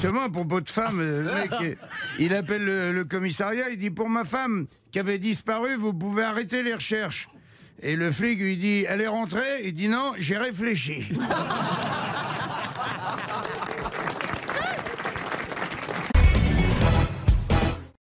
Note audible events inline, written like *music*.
justement, pour votre femme, le *laughs* mec, il appelle le, le commissariat, il dit pour ma femme qui avait disparu, vous pouvez arrêter les recherches. Et le flic lui dit, elle est rentrée? Il dit non, j'ai réfléchi. *laughs*